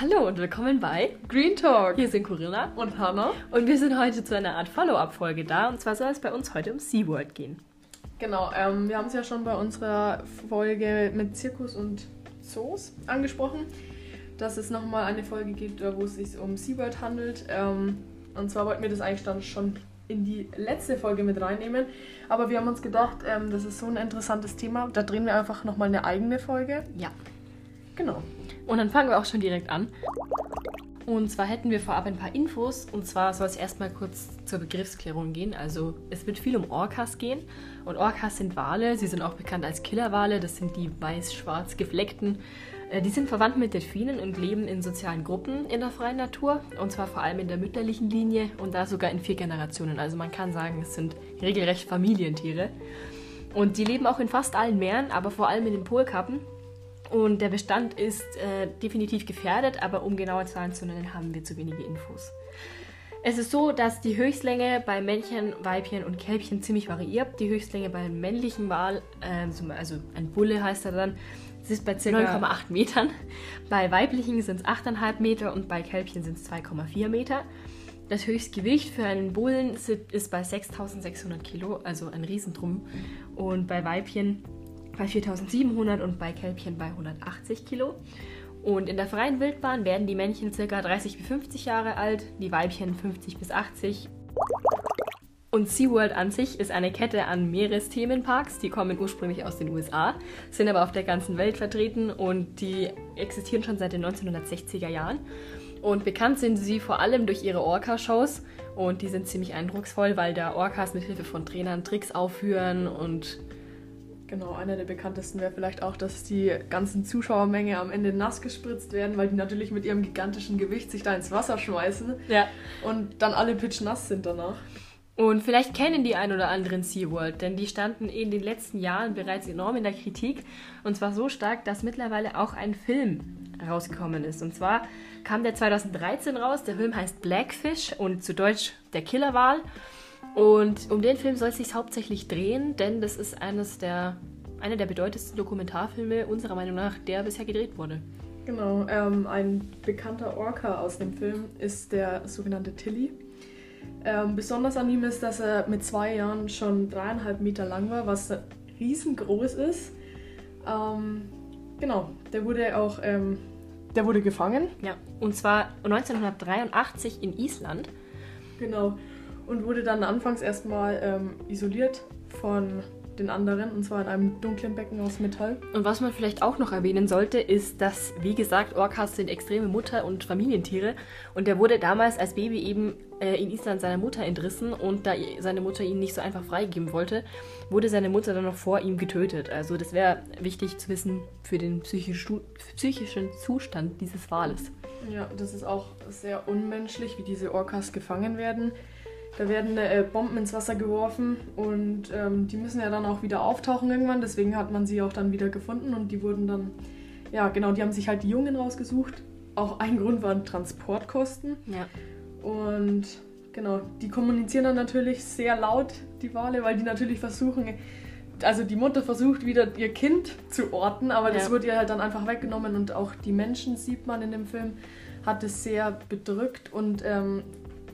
Hallo und willkommen bei Green Talk. Hier sind Corinna und Hannah. Und wir sind heute zu einer Art Follow-up-Folge da. Und zwar soll es bei uns heute um SeaWorld gehen. Genau, ähm, wir haben es ja schon bei unserer Folge mit Zirkus und Zoos angesprochen, dass es nochmal eine Folge gibt, wo es sich um SeaWorld handelt. Ähm, und zwar wollten wir das eigentlich dann schon in die letzte Folge mit reinnehmen. Aber wir haben uns gedacht, ähm, das ist so ein interessantes Thema. Da drehen wir einfach nochmal eine eigene Folge. Ja. Genau. Und dann fangen wir auch schon direkt an. Und zwar hätten wir vorab ein paar Infos. Und zwar soll es erstmal kurz zur Begriffsklärung gehen. Also es wird viel um Orcas gehen. Und Orcas sind Wale. Sie sind auch bekannt als Killerwale. Das sind die weiß-schwarz gefleckten. Äh, die sind verwandt mit Delfinen und leben in sozialen Gruppen in der freien Natur. Und zwar vor allem in der mütterlichen Linie und da sogar in vier Generationen. Also man kann sagen, es sind regelrecht Familientiere. Und die leben auch in fast allen Meeren, aber vor allem in den Polkappen. Und der Bestand ist äh, definitiv gefährdet, aber um genaue Zahlen zu nennen, haben wir zu wenige Infos. Es ist so, dass die Höchstlänge bei Männchen, Weibchen und Kälbchen ziemlich variiert. Die Höchstlänge beim männlichen Wal, äh, also ein Bulle heißt er dann, ist bei ca. 9,8 Metern. Bei weiblichen sind es 8,5 Meter und bei Kälbchen sind es 2,4 Meter. Das Höchstgewicht für einen Bullen ist bei 6600 Kilo, also ein Riesendrum. Und bei Weibchen bei 4700 und bei Kälbchen bei 180 Kilo. Und in der freien Wildbahn werden die Männchen ca. 30 bis 50 Jahre alt, die Weibchen 50 bis 80. Und SeaWorld an sich ist eine Kette an Meeresthemenparks, die kommen ursprünglich aus den USA, sind aber auf der ganzen Welt vertreten und die existieren schon seit den 1960er Jahren. Und bekannt sind sie vor allem durch ihre Orca-Shows und die sind ziemlich eindrucksvoll, weil da Orcas mit Hilfe von Trainern Tricks aufführen und Genau, einer der bekanntesten wäre vielleicht auch, dass die ganzen Zuschauermenge am Ende nass gespritzt werden, weil die natürlich mit ihrem gigantischen Gewicht sich da ins Wasser schmeißen. Ja. Und dann alle pitschnass sind danach. Und vielleicht kennen die ein oder anderen SeaWorld, denn die standen in den letzten Jahren bereits enorm in der Kritik. Und zwar so stark, dass mittlerweile auch ein Film rausgekommen ist. Und zwar kam der 2013 raus. Der Film heißt Blackfish und zu Deutsch Der Killerwal. Und um den Film soll es sich hauptsächlich drehen, denn das ist eines der, einer der bedeutendsten Dokumentarfilme unserer Meinung nach, der bisher gedreht wurde. Genau, ähm, ein bekannter Orca aus dem Film ist der sogenannte Tilly. Ähm, besonders an ihm ist, dass er mit zwei Jahren schon dreieinhalb Meter lang war, was riesengroß ist. Ähm, genau, der wurde auch ähm, der wurde gefangen. Ja, und zwar 1983 in Island. Genau und wurde dann anfangs erstmal ähm, isoliert von den anderen, und zwar in einem dunklen Becken aus Metall. Und was man vielleicht auch noch erwähnen sollte, ist, dass, wie gesagt, Orcas sind extreme Mutter- und Familientiere. Und der wurde damals als Baby eben äh, in Island seiner Mutter entrissen. Und da seine Mutter ihn nicht so einfach freigeben wollte, wurde seine Mutter dann noch vor ihm getötet. Also das wäre wichtig zu wissen für den psychischen Zustand dieses Wales. Ja, das ist auch sehr unmenschlich, wie diese Orcas gefangen werden. Da werden äh, Bomben ins Wasser geworfen und ähm, die müssen ja dann auch wieder auftauchen irgendwann. Deswegen hat man sie auch dann wieder gefunden und die wurden dann, ja genau, die haben sich halt die Jungen rausgesucht. Auch ein Grund waren Transportkosten. Ja. Und genau, die kommunizieren dann natürlich sehr laut, die Wale, weil die natürlich versuchen, also die Mutter versucht wieder ihr Kind zu orten, aber das ja. wird ihr halt dann einfach weggenommen und auch die Menschen sieht man in dem Film hat es sehr bedrückt und ähm,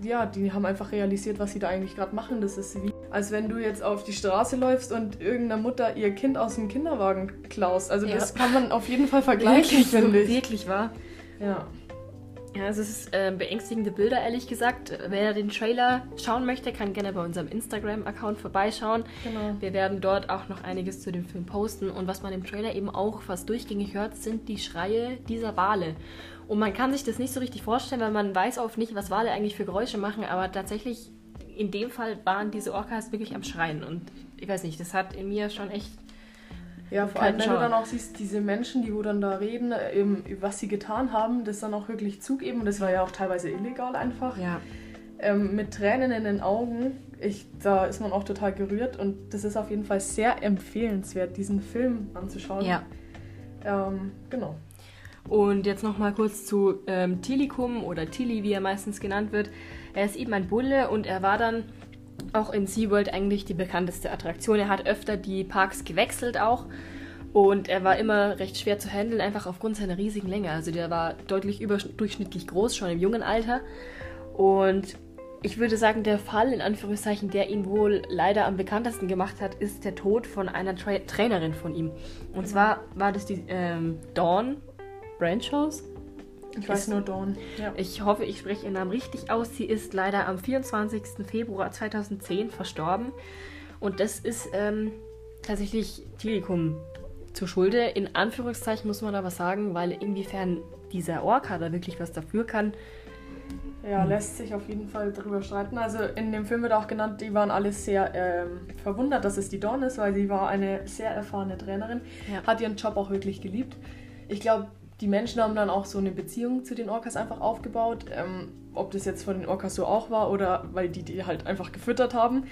ja, die haben einfach realisiert, was sie da eigentlich gerade machen. Das ist wie, als wenn du jetzt auf die Straße läufst und irgendeiner Mutter ihr Kind aus dem Kinderwagen klaust. Also ja. das kann man auf jeden Fall vergleichen, finde ich. Wirklich wahr. Ja. Ja, also es ist äh, beängstigende Bilder, ehrlich gesagt. Wer den Trailer schauen möchte, kann gerne bei unserem Instagram-Account vorbeischauen. Genau. Wir werden dort auch noch einiges zu dem Film posten. Und was man im Trailer eben auch fast durchgängig hört, sind die Schreie dieser Wale. Und man kann sich das nicht so richtig vorstellen, weil man weiß oft nicht, was Wale eigentlich für Geräusche machen, aber tatsächlich in dem Fall waren diese Orcas wirklich am Schreien. Und ich weiß nicht, das hat in mir schon echt. Ja, vor allem, wenn du dann auch siehst, diese Menschen, die wo dann da reden, eben, was sie getan haben, das dann auch wirklich zugeben. Und das war ja auch teilweise illegal einfach. Ja. Ähm, mit Tränen in den Augen. Ich, da ist man auch total gerührt und das ist auf jeden Fall sehr empfehlenswert, diesen Film anzuschauen. Ja. Ähm, genau. Und jetzt nochmal kurz zu ähm, Tilikum oder Tilly, wie er meistens genannt wird. Er ist eben ein Bulle und er war dann auch in SeaWorld eigentlich die bekannteste Attraktion. Er hat öfter die Parks gewechselt auch. Und er war immer recht schwer zu handeln, einfach aufgrund seiner riesigen Länge. Also der war deutlich überdurchschnittlich groß, schon im jungen Alter. Und ich würde sagen, der Fall, in Anführungszeichen, der ihn wohl leider am bekanntesten gemacht hat, ist der Tod von einer Tra Trainerin von ihm. Und mhm. zwar war das die ähm, Dawn Branchhouse. Ich weiß ist, nur Dawn. Ja. Ich hoffe, ich spreche ihren Namen richtig aus. Sie ist leider am 24. Februar 2010 verstorben. Und das ist ähm, tatsächlich Telekom zu Schulde. In Anführungszeichen muss man aber sagen, weil inwiefern dieser Orca da wirklich was dafür kann. Ja, hm. lässt sich auf jeden Fall drüber streiten. Also in dem Film wird auch genannt, die waren alle sehr ähm, verwundert, dass es die Dawn ist, weil sie war eine sehr erfahrene Trainerin, ja. hat ihren Job auch wirklich geliebt. Ich glaube, die Menschen haben dann auch so eine Beziehung zu den Orcas einfach aufgebaut. Ähm, ob das jetzt von den Orcas so auch war oder weil die die halt einfach gefüttert haben,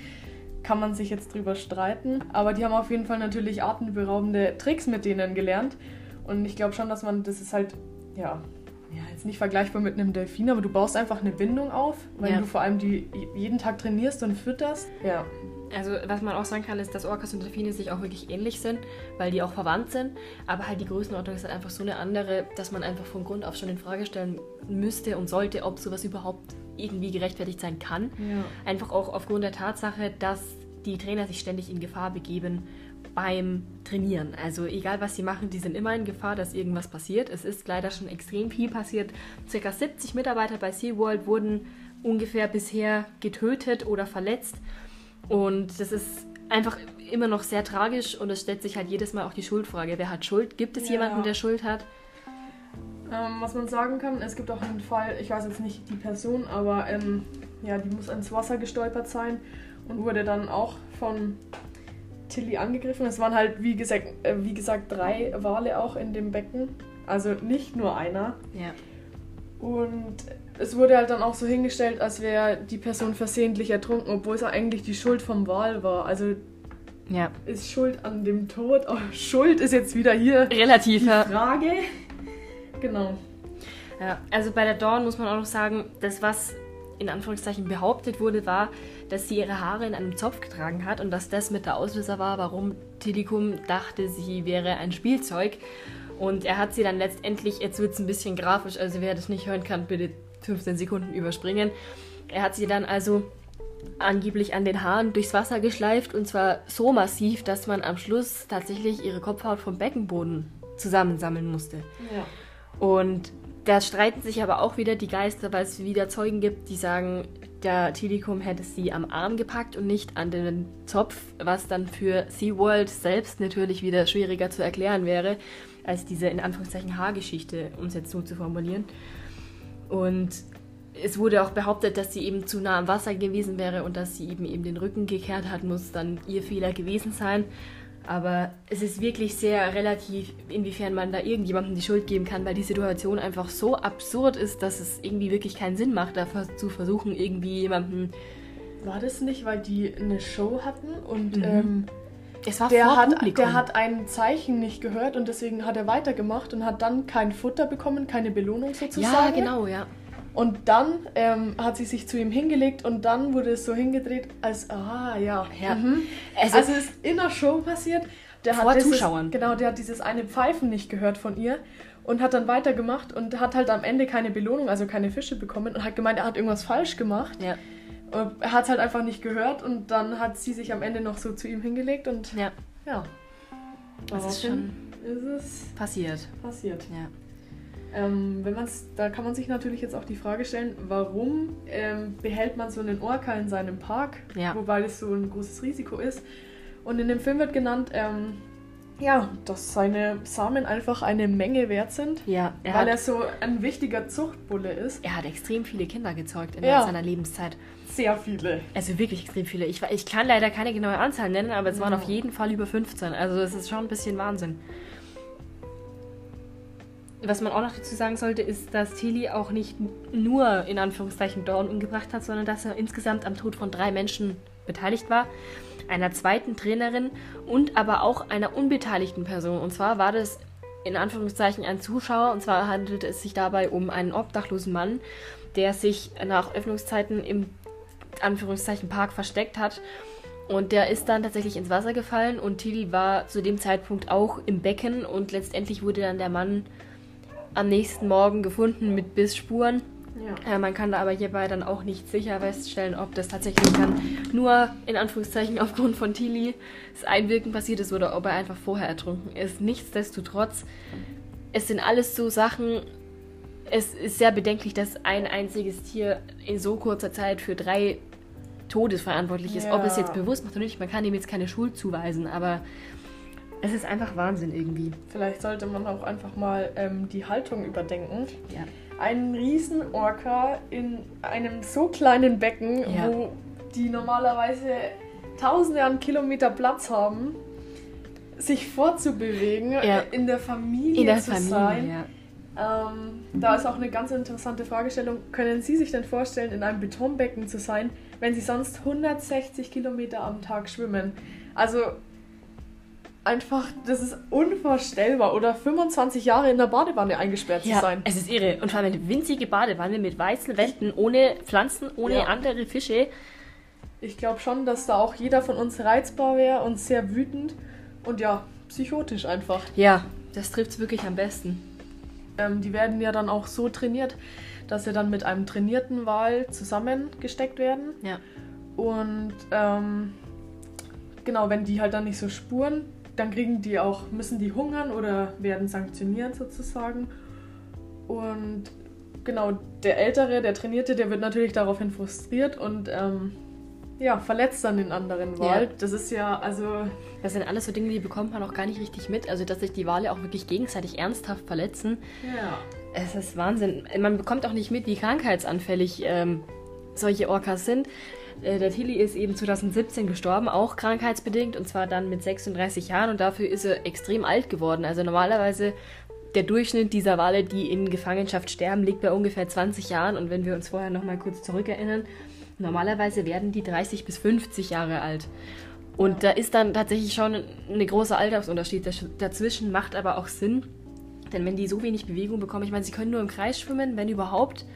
kann man sich jetzt drüber streiten. Aber die haben auf jeden Fall natürlich atemberaubende Tricks mit denen gelernt. Und ich glaube schon, dass man, das ist halt, ja, ja, jetzt nicht vergleichbar mit einem Delfin, aber du baust einfach eine Bindung auf, weil ja. du vor allem die jeden Tag trainierst und fütterst. Ja. Also was man auch sagen kann, ist, dass Orcas und Delfine sich auch wirklich ähnlich sind, weil die auch verwandt sind. Aber halt die Größenordnung ist halt einfach so eine andere, dass man einfach von Grund auf schon in Frage stellen müsste und sollte, ob sowas überhaupt irgendwie gerechtfertigt sein kann. Ja. Einfach auch aufgrund der Tatsache, dass die Trainer sich ständig in Gefahr begeben beim Trainieren. Also egal was sie machen, die sind immer in Gefahr, dass irgendwas passiert. Es ist leider schon extrem viel passiert. Circa 70 Mitarbeiter bei SeaWorld wurden ungefähr bisher getötet oder verletzt. Und das ist einfach immer noch sehr tragisch und es stellt sich halt jedes Mal auch die Schuldfrage. Wer hat Schuld? Gibt es ja. jemanden, der Schuld hat? Ähm, was man sagen kann, es gibt auch einen Fall, ich weiß jetzt nicht die Person, aber ähm, ja, die muss ins Wasser gestolpert sein und wurde dann auch von Tilly angegriffen. Es waren halt, wie gesagt, äh, wie gesagt, drei Wale auch in dem Becken. Also nicht nur einer. Ja. Und es wurde halt dann auch so hingestellt, als wäre die Person versehentlich ertrunken, obwohl es eigentlich die Schuld vom Wal war. Also ja. ist Schuld an dem Tod. Oh, Schuld ist jetzt wieder hier relativ die Frage. Genau. Ja, also bei der Dawn muss man auch noch sagen, das was in Anführungszeichen behauptet wurde, war, dass sie ihre Haare in einem Zopf getragen hat und dass das mit der Auslöser war, warum Tilikum dachte, sie wäre ein Spielzeug. Und er hat sie dann letztendlich, jetzt wird es ein bisschen grafisch, also wer das nicht hören kann, bitte 15 Sekunden überspringen. Er hat sie dann also angeblich an den Haaren durchs Wasser geschleift und zwar so massiv, dass man am Schluss tatsächlich ihre Kopfhaut vom Beckenboden zusammensammeln musste. Ja. Und da streiten sich aber auch wieder die Geister, weil es wieder Zeugen gibt, die sagen, der Tilikum hätte sie am Arm gepackt und nicht an den Zopf, was dann für SeaWorld selbst natürlich wieder schwieriger zu erklären wäre, als diese in Anführungszeichen Haargeschichte, um es jetzt so zu formulieren. Und es wurde auch behauptet, dass sie eben zu nah am Wasser gewesen wäre und dass sie eben, eben den Rücken gekehrt hat, muss dann ihr Fehler gewesen sein. Aber es ist wirklich sehr relativ, inwiefern man da irgendjemandem die Schuld geben kann, weil die Situation einfach so absurd ist, dass es irgendwie wirklich keinen Sinn macht, da zu versuchen, irgendwie jemanden. War das nicht, weil die eine Show hatten und mhm. ähm, es war der, hat, der hat ein Zeichen nicht gehört und deswegen hat er weitergemacht und hat dann kein Futter bekommen, keine Belohnung sozusagen. Ja, genau, ja. Und dann ähm, hat sie sich zu ihm hingelegt und dann wurde es so hingedreht, als, ah, ja. ja. Mhm. Also, also es ist in der Show passiert. Der vor hat dieses, Zuschauern. Genau, der hat dieses eine Pfeifen nicht gehört von ihr und hat dann weitergemacht und hat halt am Ende keine Belohnung, also keine Fische bekommen und hat gemeint, er hat irgendwas falsch gemacht. Ja. Er hat es halt einfach nicht gehört und dann hat sie sich am Ende noch so zu ihm hingelegt und ja. ja. Das ist schon ist es passiert. Passiert. Ja. Ähm, wenn man's, da kann man sich natürlich jetzt auch die Frage stellen, warum ähm, behält man so einen Orca in seinem Park, ja. wobei es so ein großes Risiko ist. Und in dem Film wird genannt, ähm, ja, dass seine Samen einfach eine Menge wert sind, ja, er weil er so ein wichtiger Zuchtbulle ist. Er hat extrem viele Kinder gezeugt in ja. seiner Lebenszeit. Sehr viele. Also wirklich extrem viele. Ich, ich kann leider keine genaue Anzahl nennen, aber es waren auf jeden Fall über 15. Also es ist schon ein bisschen Wahnsinn. Was man auch noch dazu sagen sollte, ist, dass Tilly auch nicht nur in Anführungszeichen Dorn umgebracht hat, sondern dass er insgesamt am Tod von drei Menschen beteiligt war. Einer zweiten Trainerin und aber auch einer unbeteiligten Person. Und zwar war das in Anführungszeichen ein Zuschauer. Und zwar handelte es sich dabei um einen obdachlosen Mann, der sich nach Öffnungszeiten im Anführungszeichen Park versteckt hat Und der ist dann tatsächlich ins Wasser gefallen und Tilly war zu dem Zeitpunkt auch im Becken und letztendlich wurde dann der Mann am nächsten Morgen gefunden mit Bissspuren. Ja. Äh, man kann da aber hierbei dann auch nicht sicher feststellen, ob das tatsächlich dann nur in Anführungszeichen aufgrund von Tilly das Einwirken passiert ist oder ob er einfach vorher ertrunken ist. Nichtsdestotrotz, es sind alles so Sachen, es ist sehr bedenklich, dass ein einziges Tier in so kurzer Zeit für drei Todes verantwortlich ist. Ja. Ob es jetzt bewusst macht oder nicht, man kann ihm jetzt keine Schuld zuweisen, aber es ist einfach Wahnsinn irgendwie. Vielleicht sollte man auch einfach mal ähm, die Haltung überdenken. Ja. Ein Riesenorca in einem so kleinen Becken, ja. wo die normalerweise tausende an Kilometer Platz haben, sich fortzubewegen, ja. in der Familie in der zu Familie, sein. Ja. Ähm, da ist auch eine ganz interessante Fragestellung. Können Sie sich denn vorstellen, in einem Betonbecken zu sein, wenn Sie sonst 160 Kilometer am Tag schwimmen? Also einfach, das ist unvorstellbar. Oder 25 Jahre in der Badewanne eingesperrt ja, zu sein. Es ist irre. Und vor allem eine winzige Badewanne mit weißen Wänden, ohne Pflanzen, ohne ja. andere Fische. Ich glaube schon, dass da auch jeder von uns reizbar wäre und sehr wütend und ja, psychotisch einfach. Ja, das trifft es wirklich am besten. Ähm, die werden ja dann auch so trainiert, dass sie dann mit einem trainierten Wal zusammengesteckt werden. Ja. Und ähm, genau, wenn die halt dann nicht so spuren, dann kriegen die auch, müssen die hungern oder werden sanktioniert sozusagen. Und genau, der Ältere, der Trainierte, der wird natürlich daraufhin frustriert und ähm, ja, verletzt dann den anderen Wal. Ja. Das ist ja, also. Das sind alles so Dinge, die bekommt man auch gar nicht richtig mit. Also, dass sich die Wale auch wirklich gegenseitig ernsthaft verletzen. Ja. Es ist Wahnsinn. Man bekommt auch nicht mit, wie krankheitsanfällig ähm, solche Orcas sind. Äh, der Tilly ist eben 2017 gestorben, auch krankheitsbedingt, und zwar dann mit 36 Jahren. Und dafür ist er extrem alt geworden. Also, normalerweise der Durchschnitt dieser Wale, die in Gefangenschaft sterben, liegt bei ungefähr 20 Jahren. Und wenn wir uns vorher noch mal kurz zurückerinnern, Normalerweise werden die 30 bis 50 Jahre alt. Und da ist dann tatsächlich schon ein großer Altersunterschied dazwischen, macht aber auch Sinn. Denn wenn die so wenig Bewegung bekommen, ich meine, sie können nur im Kreis schwimmen, wenn überhaupt.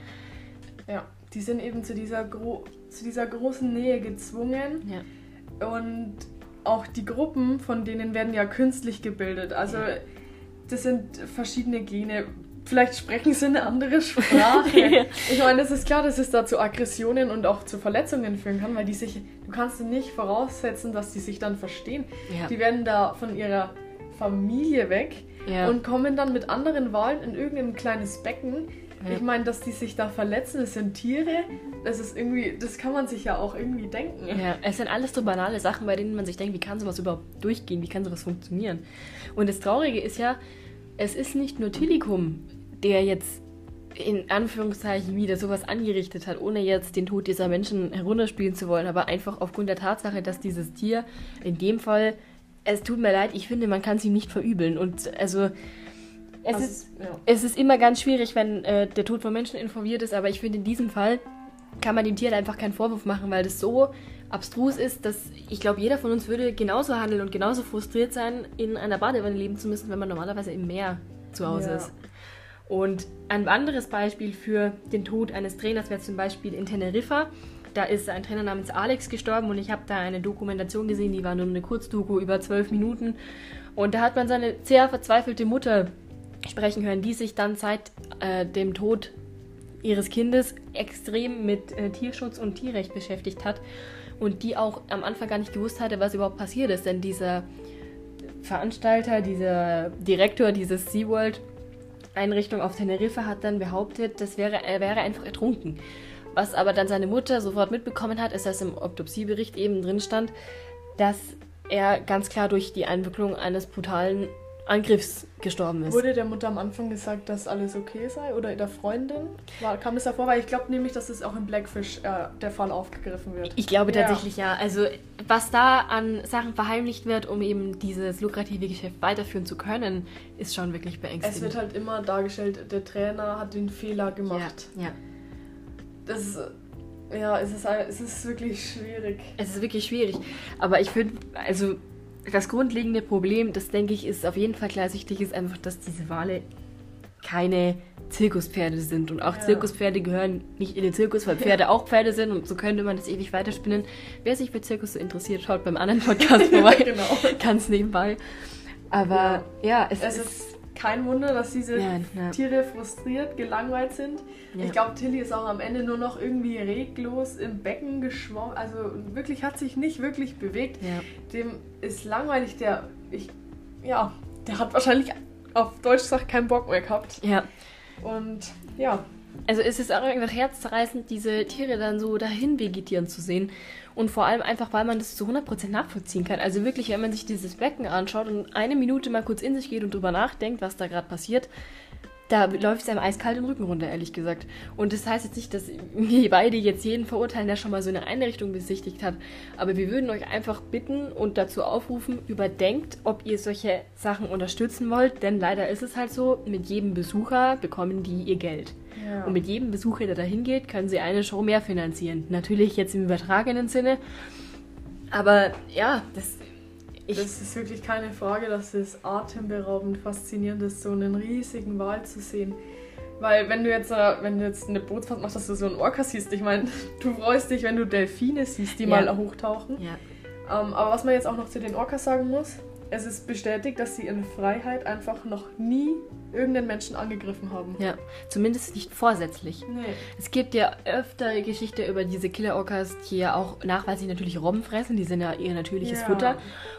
Ja, die sind eben zu dieser, Gro zu dieser großen Nähe gezwungen. Ja. Und auch die Gruppen von denen werden ja künstlich gebildet. Also ja. das sind verschiedene Gene vielleicht sprechen sie eine andere Sprache. ich meine, es ist klar, dass es da zu Aggressionen und auch zu Verletzungen führen kann, weil die sich, du kannst nicht voraussetzen, dass die sich dann verstehen. Ja. Die werden da von ihrer Familie weg ja. und kommen dann mit anderen Wahlen in irgendein kleines Becken. Ja. Ich meine, dass die sich da verletzen, es sind Tiere, das ist irgendwie, das kann man sich ja auch irgendwie denken. Ja, es sind alles so banale Sachen, bei denen man sich denkt, wie kann sowas überhaupt durchgehen, wie kann sowas funktionieren? Und das Traurige ist ja, es ist nicht nur Tilikum, der jetzt in Anführungszeichen wieder sowas angerichtet hat, ohne jetzt den Tod dieser Menschen herunterspielen zu wollen, aber einfach aufgrund der Tatsache, dass dieses Tier in dem Fall, es tut mir leid, ich finde, man kann sie nicht verübeln. Und also es, also, ist, ja. es ist immer ganz schwierig, wenn äh, der Tod von Menschen informiert ist, aber ich finde, in diesem Fall kann man dem Tier einfach keinen Vorwurf machen, weil das so abstrus ist, dass ich glaube, jeder von uns würde genauso handeln und genauso frustriert sein, in einer Badewanne leben zu müssen, wenn man normalerweise im Meer zu Hause ja. ist. Und ein anderes Beispiel für den Tod eines Trainers wäre zum Beispiel in Teneriffa. Da ist ein Trainer namens Alex gestorben und ich habe da eine Dokumentation gesehen, die war nur eine Kurzdoku über zwölf Minuten. Und da hat man seine sehr verzweifelte Mutter sprechen hören, die sich dann seit äh, dem Tod ihres Kindes extrem mit äh, Tierschutz und Tierrecht beschäftigt hat und die auch am Anfang gar nicht gewusst hatte, was überhaupt passiert ist. Denn dieser Veranstalter, dieser Direktor dieses SeaWorld Einrichtung auf Teneriffa hat dann behauptet, das wäre, er wäre einfach ertrunken. Was aber dann seine Mutter sofort mitbekommen hat, ist, dass im Autopsiebericht eben drin stand, dass er ganz klar durch die Einwicklung eines brutalen Angriffs gestorben ist. Wurde der Mutter am Anfang gesagt, dass alles okay sei oder der Freundin? War, kam das davor? Weil ich glaube nämlich, dass es auch in Blackfish äh, der Fall aufgegriffen wird. Ich glaube ja. tatsächlich ja. Also was da an Sachen verheimlicht wird, um eben dieses lukrative Geschäft weiterführen zu können, ist schon wirklich beängstigend. Es wird halt immer dargestellt, der Trainer hat den Fehler gemacht. Ja. ja. Das ist ja, es ist, es ist wirklich schwierig. Es ist wirklich schwierig. Aber ich finde, also das grundlegende Problem, das denke ich, ist auf jeden Fall klar sichtlich, ist einfach, dass diese Wale keine Zirkuspferde sind. Und auch Ja. Zirkuspferde gehören nicht in den Zirkus, weil Pferde auch Pferde sind und so könnte man das ewig weiterspinnen. Wer sich für Zirkus so interessiert, schaut beim anderen Podcast vorbei. genau. Ganz nebenbei. Aber ja, es, Es ist. ist kein Wunder, dass diese Ja, ja. Tiere frustriert, gelangweilt sind. Ja. Ich glaube, Tilly ist auch am Ende nur noch irgendwie reglos im Becken geschwommen. Also wirklich hat sich nicht wirklich bewegt. Dem ist langweilig. Der, ich, ja, der hat wahrscheinlich auf Deutsch gesagt keinen Bock mehr gehabt. ja. Und ja, Also es ist auch einfach herzzerreißend, diese Tiere dann so dahin vegetieren zu sehen. Und vor allem einfach, weil man das zu 100% nachvollziehen kann. Also wirklich, wenn man sich dieses Becken anschaut und eine Minute mal kurz in sich geht und drüber nachdenkt, was da gerade passiert, da läuft es einem eiskalt den Rücken runter, ehrlich gesagt. Und das heißt jetzt nicht, dass wir beide jetzt jeden verurteilen, der schon mal so eine Einrichtung besichtigt hat. Aber wir würden euch einfach bitten und dazu aufrufen, überdenkt, ob ihr solche Sachen unterstützen wollt. Denn leider ist es halt so, mit jedem Besucher bekommen die ihr Geld. Ja. Und mit jedem Besucher, der da hingeht, können sie eine Show mehr finanzieren. Natürlich jetzt im übertragenen Sinne. Aber ja, das. Ich, das ist wirklich keine Frage, dass es atemberaubend faszinierend ist, so einen riesigen Wal zu sehen. Weil wenn du jetzt, äh, wenn du jetzt eine Bootsfahrt machst, dass du so einen Orca siehst, ich meine, du freust dich, wenn du Delfine siehst, die Ja. mal hochtauchen. ja, Ähm, aber was man jetzt auch noch zu den Orcas sagen muss, es ist bestätigt, dass sie in Freiheit einfach noch nie irgendeinen Menschen angegriffen haben. ja, zumindest nicht vorsätzlich. Nee. Es gibt ja öfter Geschichte über diese Killer-Orcas, die ja auch nachweislich natürlich Robben fressen. Die sind ja ihr natürliches Ja. Futter.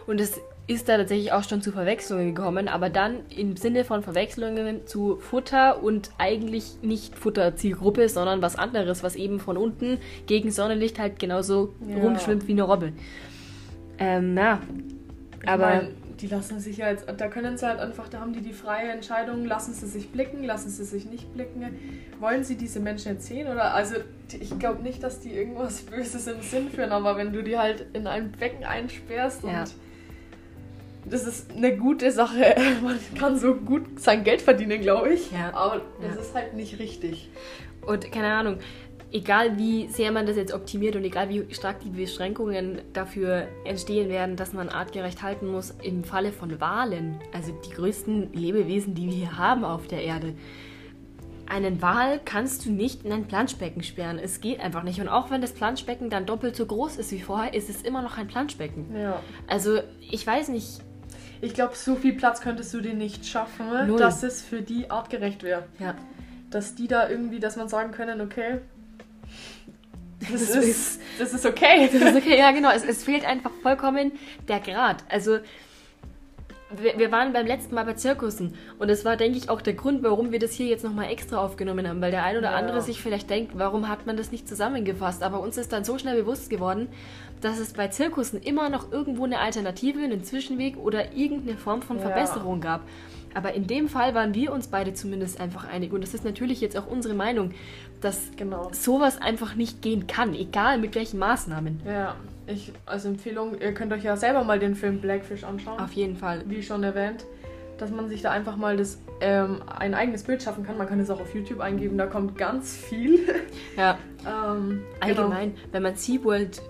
Und es ist da tatsächlich auch schon zu Verwechslungen gekommen, aber dann im Sinne von Verwechslungen zu Futter und eigentlich nicht Futterzielgruppe, sondern was anderes, was eben von unten gegen Sonnenlicht halt genauso Ja. rumschwimmt wie eine Robbe. Ähm, Ich Aber mein, die lassen sich ja jetzt, da können sie halt einfach, da haben die die freie Entscheidung, lassen sie sich blicken, lassen sie sich nicht blicken. Wollen sie diese Menschen jetzt sehen oder, also ich glaube nicht, dass die irgendwas Böses im Sinn führen, aber wenn du die halt in ein Becken einsperrst Ja. und das ist eine gute Sache, man kann so gut sein Geld verdienen, glaube ich, Ja. aber das Ja. ist halt nicht richtig. Und keine Ahnung, egal wie sehr man das jetzt optimiert und egal wie stark die Beschränkungen dafür entstehen werden, dass man artgerecht halten muss, im Falle von Walen, also die größten Lebewesen, die wir hier haben auf der Erde, einen Wal kannst du nicht in ein Planschbecken sperren. Es geht einfach nicht. Und auch wenn das Planschbecken dann doppelt so groß ist wie vorher, ist es immer noch ein Planschbecken. Ja. Also ich weiß nicht. Ich glaube, so viel Platz könntest du dir nicht schaffen, Null. dass es für die artgerecht wäre. Ja, dass die da irgendwie, dass man sagen können, okay, das, Das ist, das ist okay. Das ist okay, ja genau. Es, es fehlt einfach vollkommen der Grad. Also wir, wir waren beim letzten Mal bei Zirkussen und das war, denke ich, auch der Grund, warum wir das hier jetzt nochmal extra aufgenommen haben, weil der ein oder Ja. andere sich vielleicht denkt, warum hat man das nicht zusammengefasst? Aber uns ist dann so schnell bewusst geworden, dass es bei Zirkussen immer noch irgendwo eine Alternative, einen Zwischenweg oder irgendeine Form von Ja. Verbesserung gab. Aber in dem Fall waren wir uns beide zumindest einfach einig und das ist natürlich jetzt auch unsere Meinung, dass Genau. sowas einfach nicht gehen kann, egal mit welchen Maßnahmen. Ja, ich, als Empfehlung, ihr könnt euch ja selber mal den Film Blackfish anschauen, Auf jeden Fall. wie schon erwähnt, dass man sich da einfach mal das, ähm, ein eigenes Bild schaffen kann. Man kann es auch auf YouTube eingeben, da kommt ganz viel. Ja, ähm, allgemein, wenn man SeaWorld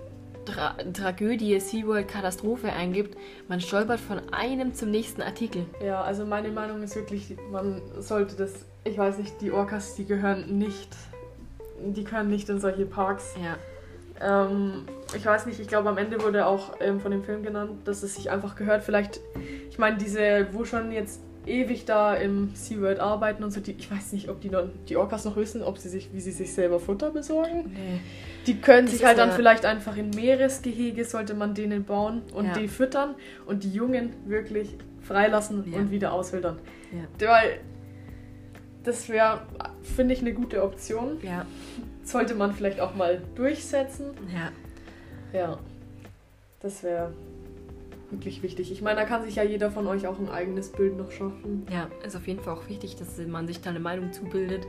Tra Tragödie, SeaWorld Katastrophe eingibt, man stolpert von einem zum nächsten Artikel. Ja, also meine Meinung ist wirklich, man sollte das, ich weiß nicht, die Orcas, die gehören nicht, die gehören nicht in solche Parks. Ja. Ähm, ich weiß nicht, ich glaube am Ende wurde auch ähm, von dem Film genannt, dass es sich einfach gehört. Vielleicht, ich meine, diese, wo schon jetzt ewig da im SeaWorld arbeiten und so, die, ich weiß nicht, ob die, noch, die Orcas noch wissen, ob sie sich, wie sie sich selber Futter besorgen. Nee. Die können Das sich halt dann vielleicht einfach in Meeresgehege, sollte man denen bauen und Ja. die füttern und die Jungen wirklich freilassen Ja. und wieder auswildern. Ja. Weil das wäre, finde ich, eine gute Option. Ja. Sollte man vielleicht auch mal durchsetzen. Ja. Ja, das wäre wirklich wichtig. Ich meine, da kann sich ja jeder von euch auch ein eigenes Bild noch schaffen. Ja, ist auf jeden Fall auch wichtig, dass man sich da eine Meinung zubildet,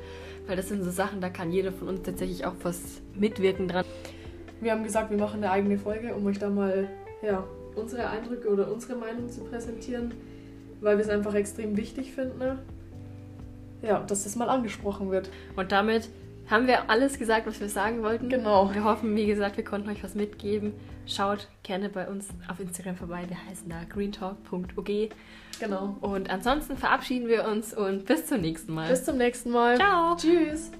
weil das sind so Sachen, da kann jeder von uns tatsächlich auch was mitwirken dran. Wir haben gesagt, wir machen eine eigene Folge, um euch da mal ja, unsere Eindrücke oder unsere Meinung zu präsentieren, weil wir es einfach extrem wichtig finden. Ne? Ja, dass das mal angesprochen wird. Und damit haben wir alles gesagt, was wir sagen wollten. Genau. Wir hoffen, wie gesagt, wir konnten euch was mitgeben. Schaut gerne bei uns auf Instagram vorbei. Wir heißen da greentalk.og. Genau. Und ansonsten verabschieden wir uns und bis zum nächsten Mal. Bis zum nächsten Mal. Ciao. Tschüss.